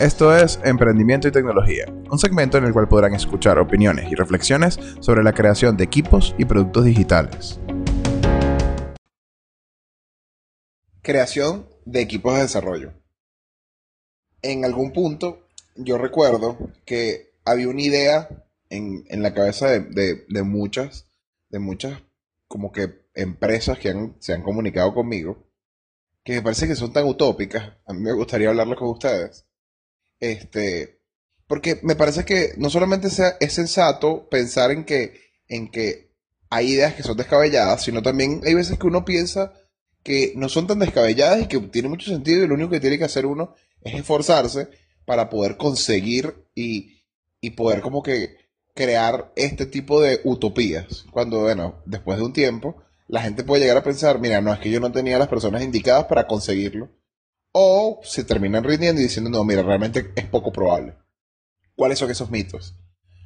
Esto es Emprendimiento y Tecnología, un segmento en el cual podrán escuchar opiniones y reflexiones sobre la creación de equipos y productos digitales. Creación de equipos de desarrollo. En algún punto yo recuerdo que había una idea en, la cabeza de, muchas, de muchas como que empresas que se han comunicado conmigo, que me parece que son tan utópicas, a mí me gustaría hablarlo con ustedes, este, porque me parece que no solamente sea, es sensato pensar en que, en que hay ideas que son descabelladas, sino también hay veces que uno piensa que no son tan descabelladas y que tiene mucho sentido y lo único que tiene que hacer uno es esforzarse para poder conseguir y, y poder como que crear este tipo de utopías. Cuando, bueno, después de un tiempo, la gente puede llegar a pensar, mira, no es que yo no tenía las personas indicadas para conseguirlo, o se terminan rindiendo y diciendo, no, mira, realmente es poco probable. ¿Cuáles son esos mitos?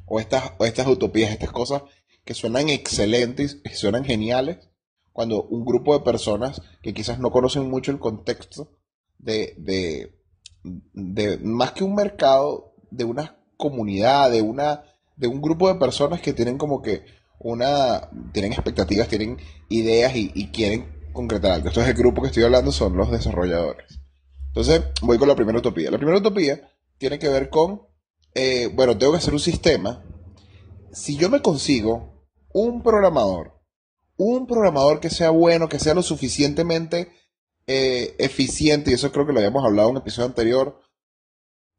O estas, o estas utopías, estas cosas que suenan excelentes, que suenan geniales, cuando un grupo de personas que quizás no conocen mucho el contexto de, de, de más que un mercado, de una comunidad, de, una, de un grupo de personas que tienen como que una, tienen expectativas, tienen ideas y, y quieren concretar algo. Entonces el grupo que estoy hablando son los desarrolladores. Entonces, voy con la primera utopía. La primera utopía tiene que ver con, eh, bueno, tengo que hacer un sistema. Si yo me consigo un programador, un programador que sea bueno, que sea lo suficientemente eh, eficiente, y eso creo que lo habíamos hablado en un episodio anterior,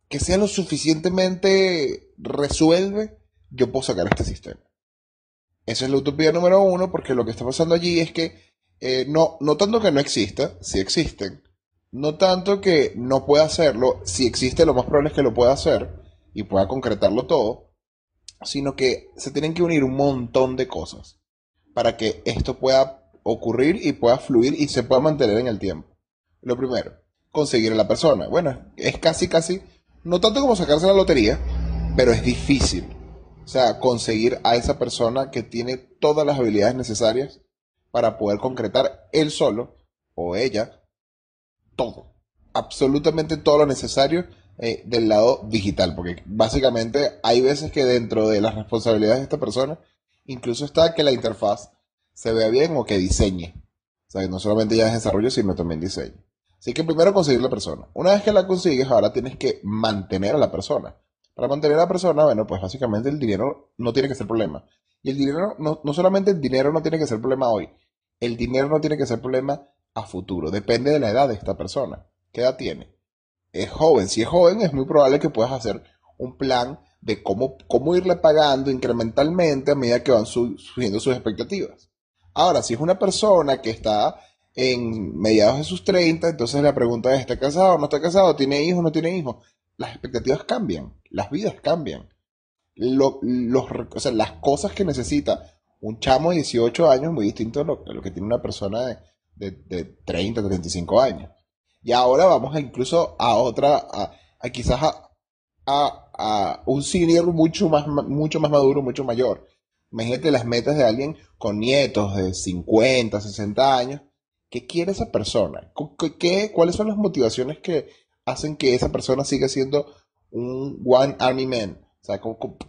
que sea lo suficientemente resuelve, yo puedo sacar este sistema. Esa es la utopía número uno, porque lo que está pasando allí es que eh, no, no tanto que no exista, sí existen, no tanto que no pueda hacerlo, si existe lo más probable es que lo pueda hacer y pueda concretarlo todo, sino que se tienen que unir un montón de cosas para que esto pueda ocurrir y pueda fluir y se pueda mantener en el tiempo. Lo primero, conseguir a la persona. Bueno, es casi, casi, no tanto como sacarse la lotería, pero es difícil. O sea, conseguir a esa persona que tiene todas las habilidades necesarias para poder concretar él solo o ella todo, absolutamente todo lo necesario eh, del lado digital, porque básicamente hay veces que dentro de las responsabilidades de esta persona, incluso está que la interfaz se vea bien o que diseñe. O sea, no solamente ya es desarrollo, sino también diseño. Así que primero conseguir la persona. Una vez que la consigues, ahora tienes que mantener a la persona. Para mantener a la persona, bueno, pues básicamente el dinero no tiene que ser problema. Y el dinero, no, no solamente el dinero no tiene que ser problema hoy, el dinero no tiene que ser problema a futuro. Depende de la edad de esta persona. ¿Qué edad tiene? Es joven. Si es joven, es muy probable que puedas hacer un plan de cómo, cómo irle pagando incrementalmente a medida que van subiendo sus expectativas. Ahora, si es una persona que está en mediados de sus 30, entonces la pregunta es, ¿está casado? ¿No está casado? ¿Tiene hijos? ¿No tiene hijos? Las expectativas cambian, las vidas cambian. los, las cosas que necesita un chamo de 18 años es muy distinto a lo que tiene una persona de, de, de 30, 35 años. Y ahora vamos a incluso a otra, a, quizás a, a, un senior mucho más, mucho más maduro, mucho mayor. Imagínate las metas de alguien con nietos de 50, 60 años. ¿Qué quiere esa persona? ¿Qué, ¿Cuáles son las motivaciones que hacen que esa persona siga siendo un One Army Man? O sea,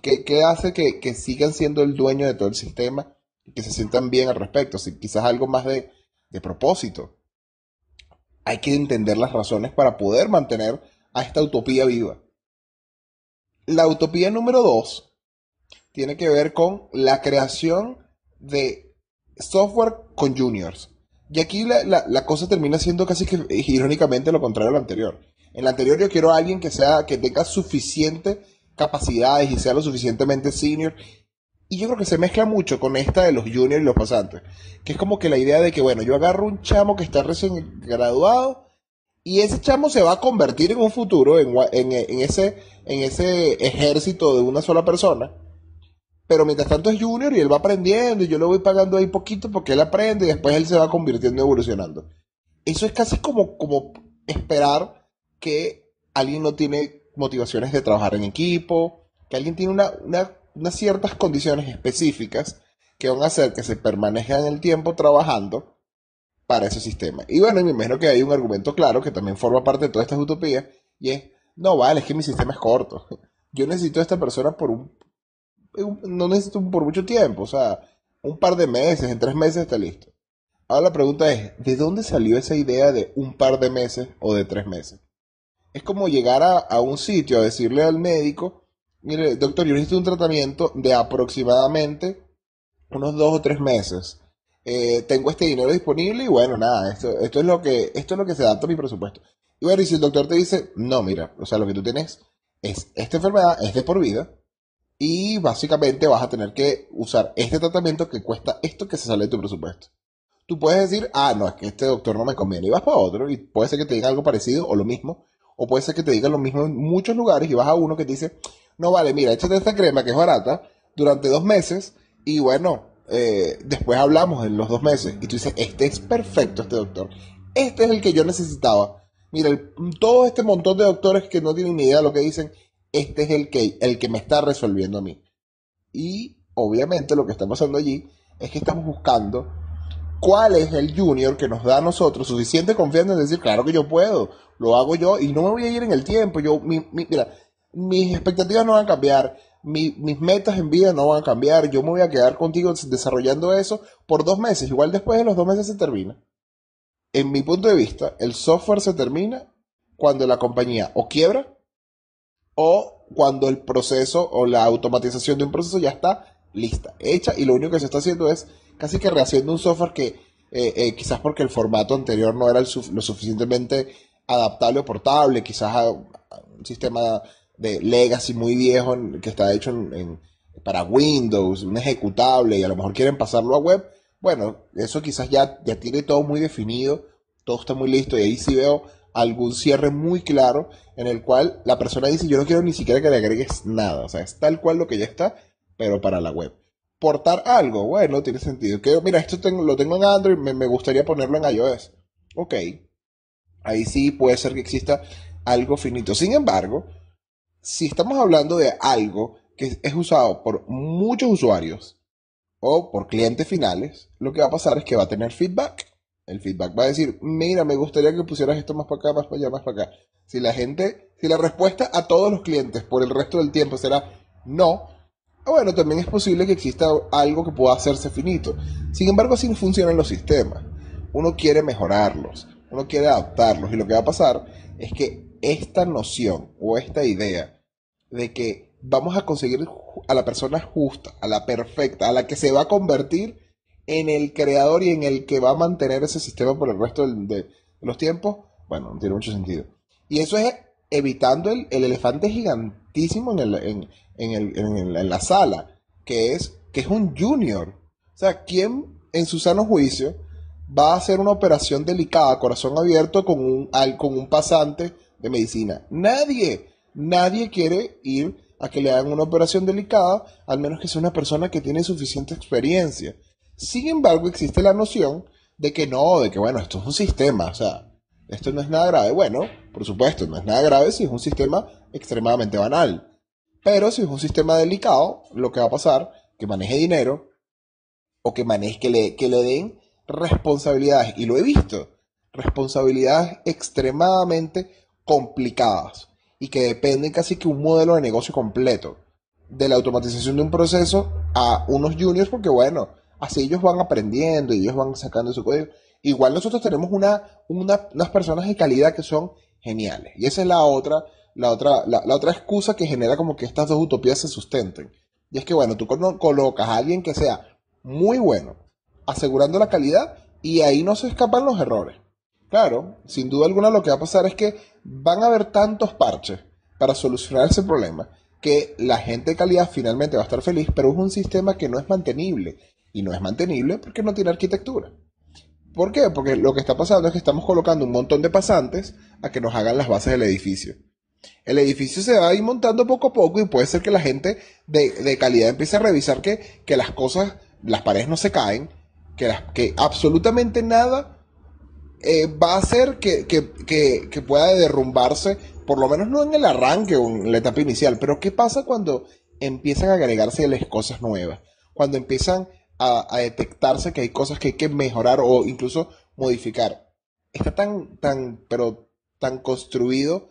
¿qué, qué hace que, que, sigan siendo el dueño de todo el sistema y que se sientan bien al respecto? Si quizás algo más de, de propósito. Hay que entender las razones para poder mantener a esta utopía viva. La utopía número dos tiene que ver con la creación de software con juniors. Y aquí la, cosa termina siendo casi que irónicamente lo contrario a lo anterior. En la anterior yo quiero a alguien que sea, que tenga suficiente capacidades y sea lo suficientemente senior y yo creo que se mezcla mucho con esta de los juniors y los pasantes. Que es como que la idea de que, bueno, yo agarro un chamo que está recién graduado y ese chamo se va a convertir en un futuro en, ese, en ese ejército de una sola persona. Pero mientras tanto es junior y él va aprendiendo y yo le voy pagando ahí poquito porque él aprende y después él se va convirtiendo y evolucionando. Eso es casi como, como esperar que alguien no tiene motivaciones de trabajar en equipo, que alguien tiene una, una unas ciertas condiciones específicas que van a hacer que se permanezca en el tiempo trabajando para ese sistema. Y bueno, me imagino que hay un argumento claro que también forma parte de todas estas utopías y es No, vale, es que mi sistema es corto. Yo necesito a esta persona por un... No necesito por mucho tiempo, o sea, un par de meses, en tres meses está listo. Ahora la pregunta es, ¿de dónde salió esa idea de un par de meses o de tres meses? Es como llegar a, un sitio a decirle al médico, mire, doctor, yo necesito un tratamiento de aproximadamente unos dos o tres meses. Eh, tengo este dinero disponible y bueno, nada, esto, es lo que, esto es lo que se adapta a mi presupuesto. Y bueno, y si el doctor te dice, no, mira, o sea, lo que tú tienes es esta enfermedad, es de por vida, y básicamente vas a tener que usar este tratamiento que cuesta esto que se sale de tu presupuesto tú puedes decir, ah, no, es que este doctor no me conviene, y vas para otro, y puede ser que te diga algo parecido o lo mismo, o puede ser que te diga lo mismo en muchos lugares y vas a uno que te dice, no vale, mira, échate esta crema que es barata durante dos meses, y bueno, eh, después hablamos en los dos meses, y tú dices, este es perfecto, este doctor, este es el que yo necesitaba. Mira, todo este montón de doctores que no tienen ni idea de lo que dicen, este es el que, el que me está resolviendo a mí. Y obviamente lo que está pasando allí es que estamos buscando cuál es el junior que nos da a nosotros suficiente confianza en decir, claro que yo puedo, lo hago yo y no me voy a ir en el tiempo. Yo, mira, mis expectativas no van a cambiar, mis metas en vida no van a cambiar, yo me voy a quedar contigo desarrollando eso por dos meses, igual después de los dos meses se termina. En mi punto de vista, el software se termina cuando la compañía o quiebra o cuando el proceso o la automatización de un proceso ya está lista, hecha y lo único que se está haciendo es casi que rehaciendo un software que eh, eh, quizás porque el formato anterior no era lo suficientemente adaptable o portable, quizás a, un sistema de legacy muy viejo que está hecho para Windows, un ejecutable y a lo mejor quieren pasarlo a web. Bueno, eso quizás ya, ya tiene todo muy definido, todo está muy listo y ahí sí veo algún cierre muy claro en el cual la persona dice yo no quiero ni siquiera que le agregues nada, o sea, es tal cual lo que ya está, pero para la web portar algo, bueno, tiene sentido. Que, mira, esto lo tengo en Android, me, me gustaría ponerlo en iOS. Ok. Ahí sí puede ser que exista algo finito. Sin embargo, si estamos hablando de algo que es usado por muchos usuarios o por clientes finales, lo que va a pasar es que va a tener feedback. El feedback va a decir, mira, me gustaría que pusieras esto más para acá, más para allá, más para acá. Si la gente, si la respuesta a todos los clientes por el resto del tiempo será no, Ah, bueno, también es posible que exista algo que pueda hacerse finito. Sin embargo, así no funcionan los sistemas. Uno quiere mejorarlos, uno quiere adaptarlos y lo que va a pasar es que esta noción o esta idea de que vamos a conseguir a la persona justa, a la perfecta, a la que se va a convertir en el creador y en el que va a mantener ese sistema por el resto de, los tiempos, bueno, no tiene mucho sentido. Y eso es evitando el, elefante gigantísimo en, el, en, en, la sala, que es, que es un junior. O sea, ¿quién en su sano juicio va a hacer una operación delicada, corazón abierto, con un, con un pasante de medicina? Nadie, nadie quiere ir a que le hagan una operación delicada, al menos que sea una persona que tiene suficiente experiencia. Sin embargo, existe la noción de que no, de que bueno, esto es un sistema, o sea, esto no es nada grave. Bueno, por supuesto, no es nada grave si es un sistema extremadamente banal. Pero si es un sistema delicado, lo que va a pasar, que maneje dinero o que maneje, que le, que le den responsabilidades, y lo he visto, responsabilidades extremadamente complicadas y que dependen casi que un modelo de negocio completo de la automatización de un proceso a unos juniors porque bueno, así ellos van aprendiendo y ellos van sacando su código. Igual nosotros tenemos una, unas personas de calidad que son geniales y esa es la otra la otra, la, otra excusa que genera como que estas dos utopías se sustenten. Y es que, bueno, tú colocas a alguien que sea muy bueno, asegurando la calidad, y ahí no se escapan los errores. Claro, sin duda alguna lo que va a pasar es que van a haber tantos parches para solucionar ese problema que la gente de calidad finalmente va a estar feliz, pero es un sistema que no es mantenible. Y no es mantenible porque no tiene arquitectura. ¿Por qué? Porque lo que está pasando es que estamos colocando un montón de pasantes a que nos hagan las bases del edificio. El edificio se va a ir montando poco a poco y puede ser que la gente de, calidad empiece a revisar que, las cosas, las paredes no se caen, que, que absolutamente nada eh, va a hacer que, que, pueda derrumbarse, por lo menos no en el arranque o en la etapa inicial, pero ¿qué pasa cuando empiezan a agregarse las cosas nuevas? Cuando empiezan a, detectarse que hay cosas que hay que mejorar o incluso modificar. Está tan, tan, pero tan construido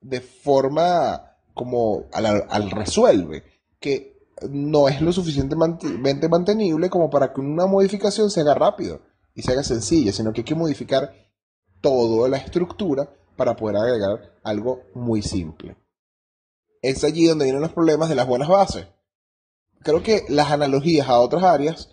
de forma como al, resuelve, que no es lo suficientemente mantenible como para que una modificación se haga rápido y se haga sencilla, sino que hay que modificar toda la estructura para poder agregar algo muy simple. Es allí donde vienen los problemas de las buenas bases. Creo que las analogías a otras áreas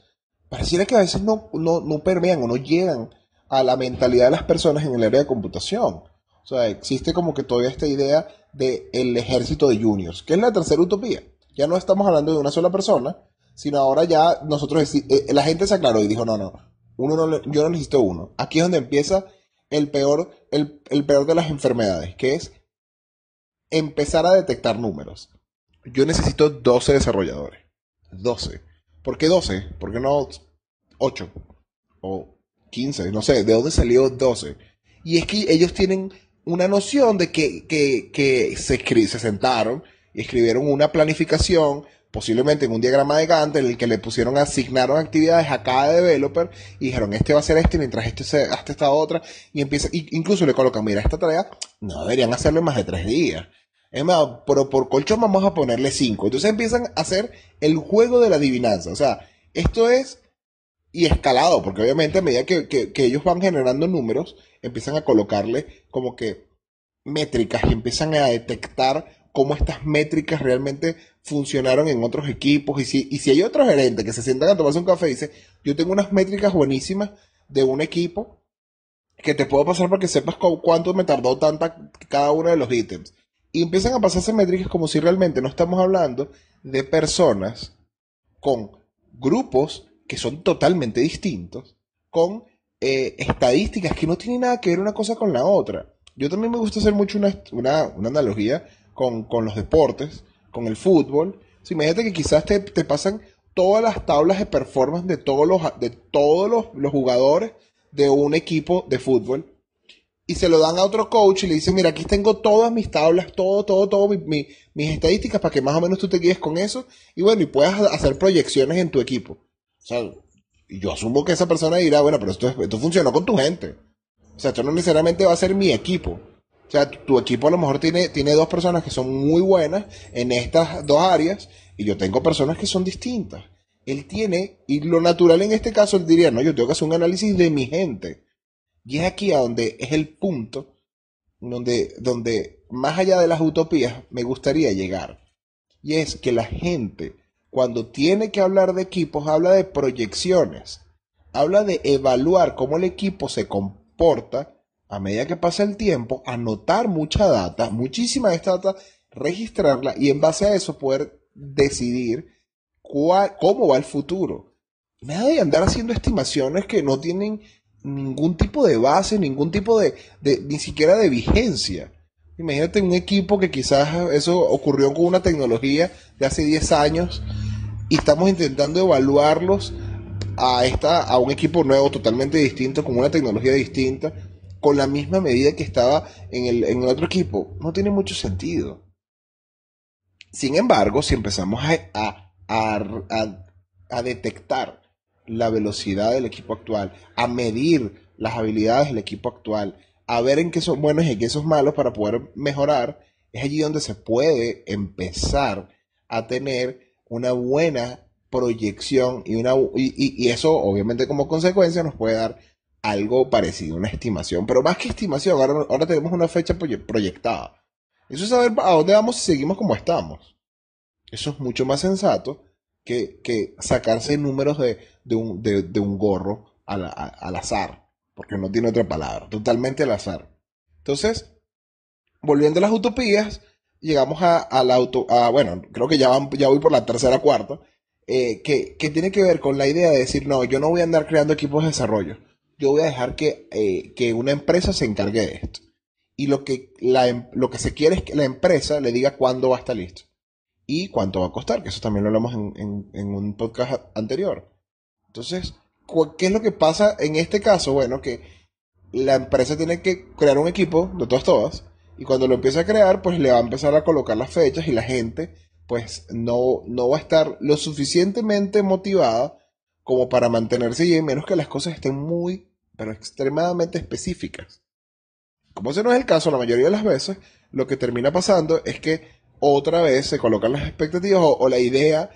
pareciera que a veces no, no, permean o no llegan a la mentalidad de las personas en el área de computación. O sea, existe como que todavía esta idea del el ejército de juniors, que es la tercera utopía. Ya no estamos hablando de una sola persona, sino ahora ya nosotros, eh, la gente se aclaró y dijo, no, no, uno no, yo no necesito uno. Aquí es donde empieza el peor, el, el peor de las enfermedades, que es empezar a detectar números. Yo necesito 12 desarrolladores. 12. ¿Por qué 12? ¿Por qué no 8? O 15, no sé, ¿de dónde salió 12? Y es que ellos tienen una noción de que, que, que se, se sentaron y escribieron una planificación posiblemente en un diagrama de Gantt en el que le pusieron, asignaron actividades a cada developer y dijeron, este va a ser este, mientras este se hace esta otra, y empieza, incluso le colocan, mira, esta tarea no deberían hacerlo en más de tres días. Es más, pero por colchón vamos a ponerle cinco. Entonces empiezan a hacer el juego de la adivinanza. O sea, esto es y escalado, porque obviamente a medida que, que ellos van generando números, empiezan a colocarle como que métricas y empiezan a detectar cómo estas métricas realmente funcionaron en otros equipos. Y si, y si hay otro gerente que se sientan a tomarse un café y dice, yo tengo unas métricas buenísimas de un equipo que te puedo pasar para que sepas cuánto me tardó tanta cada uno de los ítems. Y empiezan a pasarse métricas como si realmente no estamos hablando de personas con grupos que son totalmente distintos, con eh, estadísticas que no tienen nada que ver una cosa con la otra. Yo también me gusta hacer mucho una, una, una analogía con, los deportes, con el fútbol. imagínate que quizás te, pasan todas las tablas de performance de todos los, de todos los, jugadores de un equipo de fútbol y se lo dan a otro coach y le dicen, mira, aquí tengo todas mis tablas, todo, todo, todo, mis estadísticas para que más o menos tú te guíes con eso y bueno, y puedas hacer proyecciones en tu equipo. O sea, yo asumo que esa persona dirá, bueno, pero esto, esto funcionó con tu gente. O sea, esto no necesariamente va a ser mi equipo. O sea, tu, equipo a lo mejor tiene, tiene dos personas que son muy buenas en estas dos áreas y yo tengo personas que son distintas. Él tiene, y lo natural en este caso, él diría, no, yo tengo que hacer un análisis de mi gente. Y es aquí a donde es el punto donde, donde más allá de las utopías me gustaría llegar. Y es que la gente, cuando tiene que hablar de equipos, habla de proyecciones. Habla de evaluar cómo el equipo se comporta a medida que pasa el tiempo, anotar mucha data, muchísima de esta data, registrarla y en base a eso poder decidir cuál, cómo va el futuro. Nada de andar haciendo estimaciones que no tienen ningún tipo de base, ningún tipo de, ni siquiera de vigencia. Imagínate un equipo que quizás eso ocurrió con una tecnología de hace 10 años y estamos intentando evaluarlos a, esta, a un equipo nuevo totalmente distinto, con una tecnología distinta con la misma medida que estaba en el, otro equipo. No tiene mucho sentido. Sin embargo, si empezamos a, a, detectar la velocidad del equipo actual, a medir las habilidades del equipo actual, a ver en qué son buenos y en qué son malos para poder mejorar, es allí donde se puede empezar a tener una buena proyección y, una, y eso obviamente como consecuencia nos puede dar algo parecido, una estimación, pero más que estimación, ahora, tenemos una fecha proyectada. Eso es saber a dónde vamos si seguimos como estamos. Eso es mucho más sensato que, sacarse números de, un, de, un, gorro al, azar, porque no tiene otra palabra, totalmente al azar. Entonces, volviendo a las utopías, llegamos a, la auto, bueno, creo que ya, ya voy por la tercera cuarta, eh, que, que tiene que ver con la idea de decir, no, yo no voy a andar creando equipos de desarrollo yo voy a dejar eh, que, una empresa se encargue de esto. Y lo que, la, em, lo que se quiere es que la empresa le diga cuándo va a estar listo. Y cuánto va a costar, que eso también lo hablamos en, en un podcast anterior. Entonces, ¿qué es lo que pasa en este caso? Bueno, que la empresa tiene que crear un equipo de todas, todas. Y cuando lo empieza a crear, pues le va a empezar a colocar las fechas y la gente, pues no, no va a estar lo suficientemente motivada como para mantenerse bien, menos que las cosas estén muy, pero extremadamente específicas. Como ese no es el caso, la mayoría de las veces, lo que termina pasando es que otra vez se colocan las expectativas o, o la idea,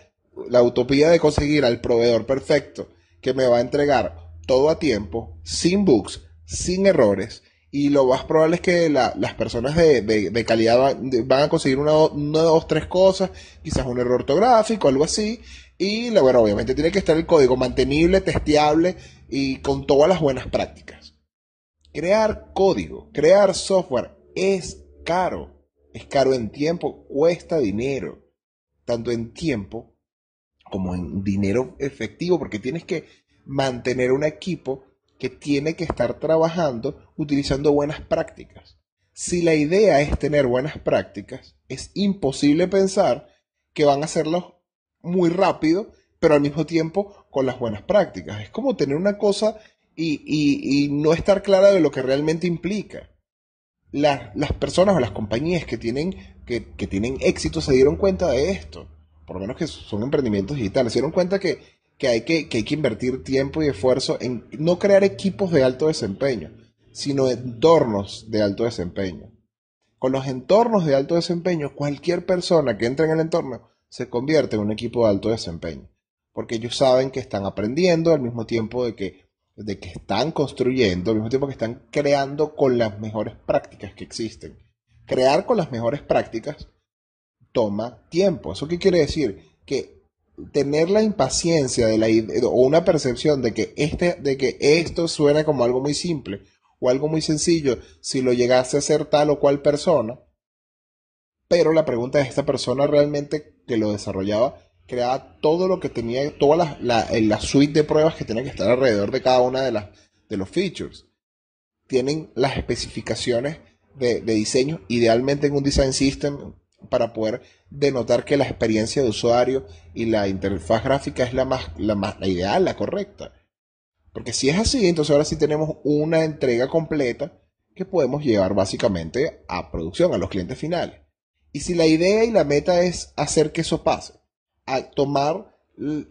la utopía de conseguir al proveedor perfecto que me va a entregar todo a tiempo, sin bugs, sin errores, y lo más probable es que las personas de, calidad van, a conseguir una, dos, tres cosas, quizás un error ortográfico, algo así, y bueno, obviamente tiene que estar el código mantenible, testeable y con todas las buenas prácticas. Crear código, crear software es caro, es caro en tiempo, cuesta dinero, tanto en tiempo como en dinero efectivo, porque tienes que mantener un equipo que tiene que estar trabajando utilizando buenas prácticas. Si la idea es tener buenas prácticas, es imposible pensar que van a hacerlo muy rápido, pero al mismo tiempo con las buenas prácticas. Es como tener una cosa y, no estar clara de lo que realmente implica. las personas o las compañías que tienen, que, tienen éxito se dieron cuenta de esto. Por lo menos que son emprendimientos digitales. Se dieron cuenta que, hay que, que hay que invertir tiempo y esfuerzo en no crear equipos de alto desempeño, sino entornos de alto desempeño. Con los entornos de alto desempeño, cualquier persona que entre en el entorno se convierte en un equipo de alto desempeño, porque ellos saben que están aprendiendo al mismo tiempo de que, de que están construyendo, al mismo tiempo que están creando con las mejores prácticas que existen. Crear con las mejores prácticas toma tiempo. ¿Eso qué quiere decir? Que tener la impaciencia de la o una percepción de que, este, de que esto suena como algo muy simple o algo muy sencillo si lo llegase a ser tal o cual persona, pero la pregunta es, ¿esta persona realmente que lo desarrollaba creaba todo lo que tenía, toda la, la, suite de pruebas que tenía que estar alrededor de cada una de, las, de los features? Tienen las especificaciones de, diseño, idealmente en un design system, para poder denotar que la experiencia de usuario y la interfaz gráfica es la más, la más la ideal, la correcta. Porque si es así, entonces ahora sí tenemos una entrega completa que podemos llevar básicamente a producción, a los clientes finales. Y si la idea y la meta es hacer que eso pase, a tomar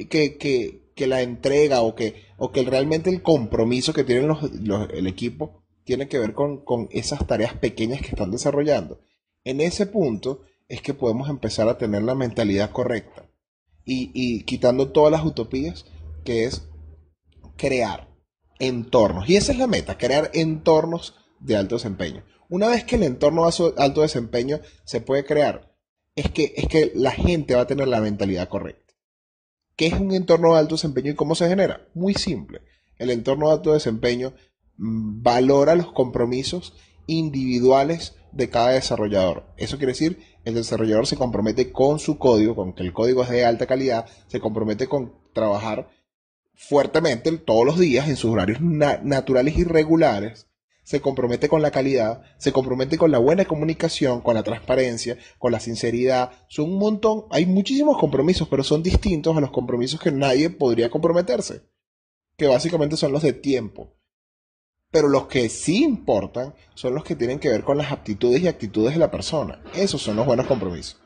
que, la entrega o que, o que realmente el compromiso que tienen el equipo tiene que ver con, esas tareas pequeñas que están desarrollando. En ese punto es que podemos empezar a tener la mentalidad correcta y, y quitando todas las utopías, que es crear entornos. Y esa es la meta, crear entornos de alto desempeño. Una vez que el entorno de alto desempeño se puede crear, es que, es que la gente va a tener la mentalidad correcta. ¿Qué es un entorno de alto desempeño y cómo se genera? Muy simple. El entorno de alto desempeño mm, valora los compromisos individuales de cada desarrollador. Eso quiere decir, el desarrollador se compromete con su código, con que el código es de alta calidad, se compromete con trabajar fuertemente todos los días en sus horarios naturales y regulares se compromete con la calidad, se compromete con la buena comunicación, con la transparencia, con la sinceridad. Son un montón, hay muchísimos compromisos, pero son distintos a los compromisos que nadie podría comprometerse, que básicamente son los de tiempo. Pero los que sí importan son los que tienen que ver con las aptitudes y actitudes de la persona. Esos son los buenos compromisos.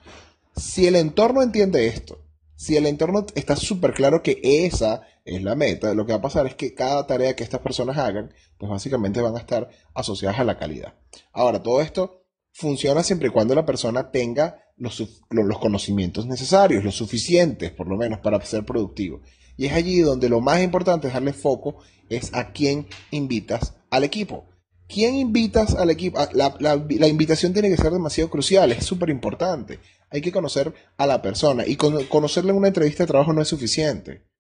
Si el entorno entiende esto, si el entorno está súper claro que esa es la meta, lo que va a pasar es que cada tarea que estas personas hagan, pues básicamente van a estar asociadas a la calidad. Ahora, todo esto funciona siempre y cuando la persona tenga los, los conocimientos necesarios, los suficientes, por lo menos, para ser productivo. Y es allí donde lo más importante es darle foco, es a quién invitas al equipo. ¿Quién invitas al equipo? Ah, la, invitación tiene que ser demasiado crucial, es súper importante. Hay que conocer a la persona y conocerle en una entrevista de trabajo no es suficiente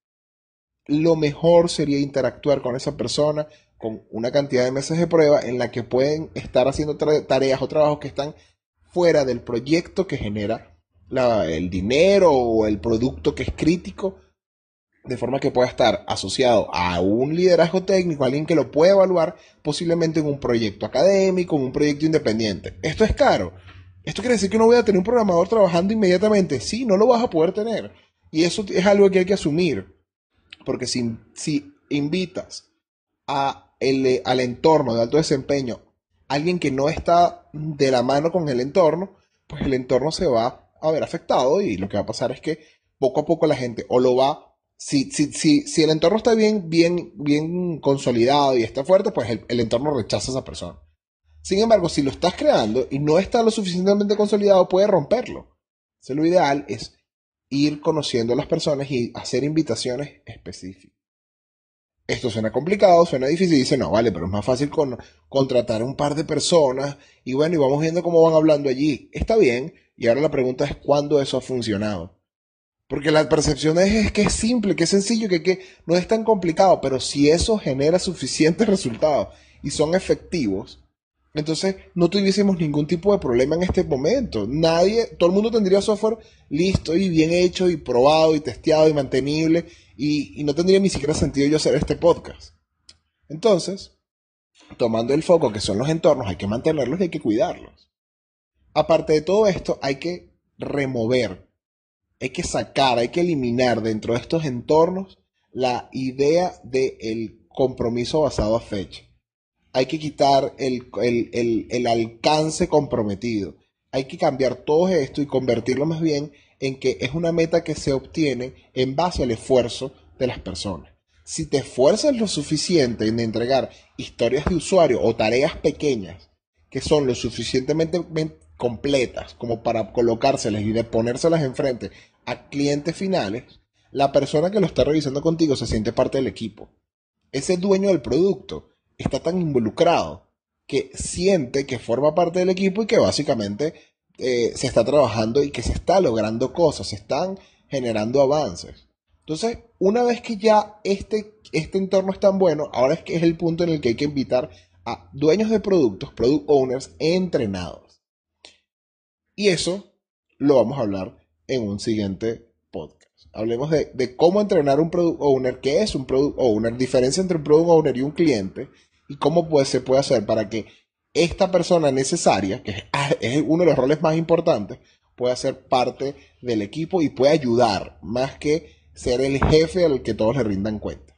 lo mejor sería interactuar con esa persona con una cantidad de meses de prueba en la que pueden estar haciendo tareas o trabajos que están fuera del proyecto que genera el dinero o el producto que es crítico, de forma que pueda estar asociado a un liderazgo técnico, alguien que lo pueda evaluar posiblemente en un proyecto académico, en un proyecto independiente. Esto es caro. Esto quiere decir que no voy a tener un programador trabajando inmediatamente. Sí, no lo vas a poder tener. Y eso es algo que hay que asumir. Porque si, si invitas a el, al entorno de alto desempeño alguien que no está de la mano con el entorno, pues el entorno se va a ver afectado y lo que va a pasar es que poco a poco la gente o lo va, si, si, si, si el entorno está bien, bien, bien consolidado y está fuerte, pues el, entorno rechaza a esa persona. Sin embargo, si lo estás creando y no está lo suficientemente consolidado, puede romperlo. Lo ideal es ir conociendo a las personas y hacer invitaciones específicas. Esto suena complicado, suena difícil, dice, no, vale, pero es más fácil con, contratar un par de personas y bueno, y vamos viendo cómo van hablando allí. Está bien, y ahora la pregunta es cuándo eso ha funcionado. Porque la percepción es, que es simple, que es sencillo, que, no es tan complicado, pero si eso genera suficientes resultados y son efectivos, entonces no tuviésemos ningún tipo de problema en este momento. Nadie, todo el mundo tendría software listo y bien hecho y probado y testeado y mantenible y, y no tendría ni siquiera sentido yo hacer este podcast. Entonces, tomando el foco que son los entornos, hay que mantenerlos y hay que cuidarlos. Aparte de todo esto, hay que remover, hay que sacar, hay que eliminar dentro de estos entornos la idea del compromiso basado a fecha. Hay que quitar el, el, alcance comprometido. Hay que cambiar todo esto y convertirlo más bien en que es una meta que se obtiene en base al esfuerzo de las personas. Si te esfuerzas lo suficiente en entregar historias de usuario o tareas pequeñas que son lo suficientemente completas como para colocárselas y de ponérselas enfrente a clientes finales, la persona que lo está revisando contigo se siente parte del equipo. Ese dueño del producto está tan involucrado que siente que forma parte del equipo y que básicamente eh, se está trabajando y que se está logrando cosas, se están generando avances. Entonces, una vez que ya este, este entorno es tan bueno, ahora es que es el punto en el que hay que invitar a dueños de productos, product owners entrenados. Y eso lo vamos a hablar en un siguiente podcast. Hablemos de, cómo entrenar un product owner, qué es un product owner, diferencia entre un product owner y un cliente, y cómo se puede hacer para que esta persona necesaria, que es uno de los roles más importantes, pueda ser parte del equipo y pueda ayudar, más que ser el jefe al que todos le rindan cuenta.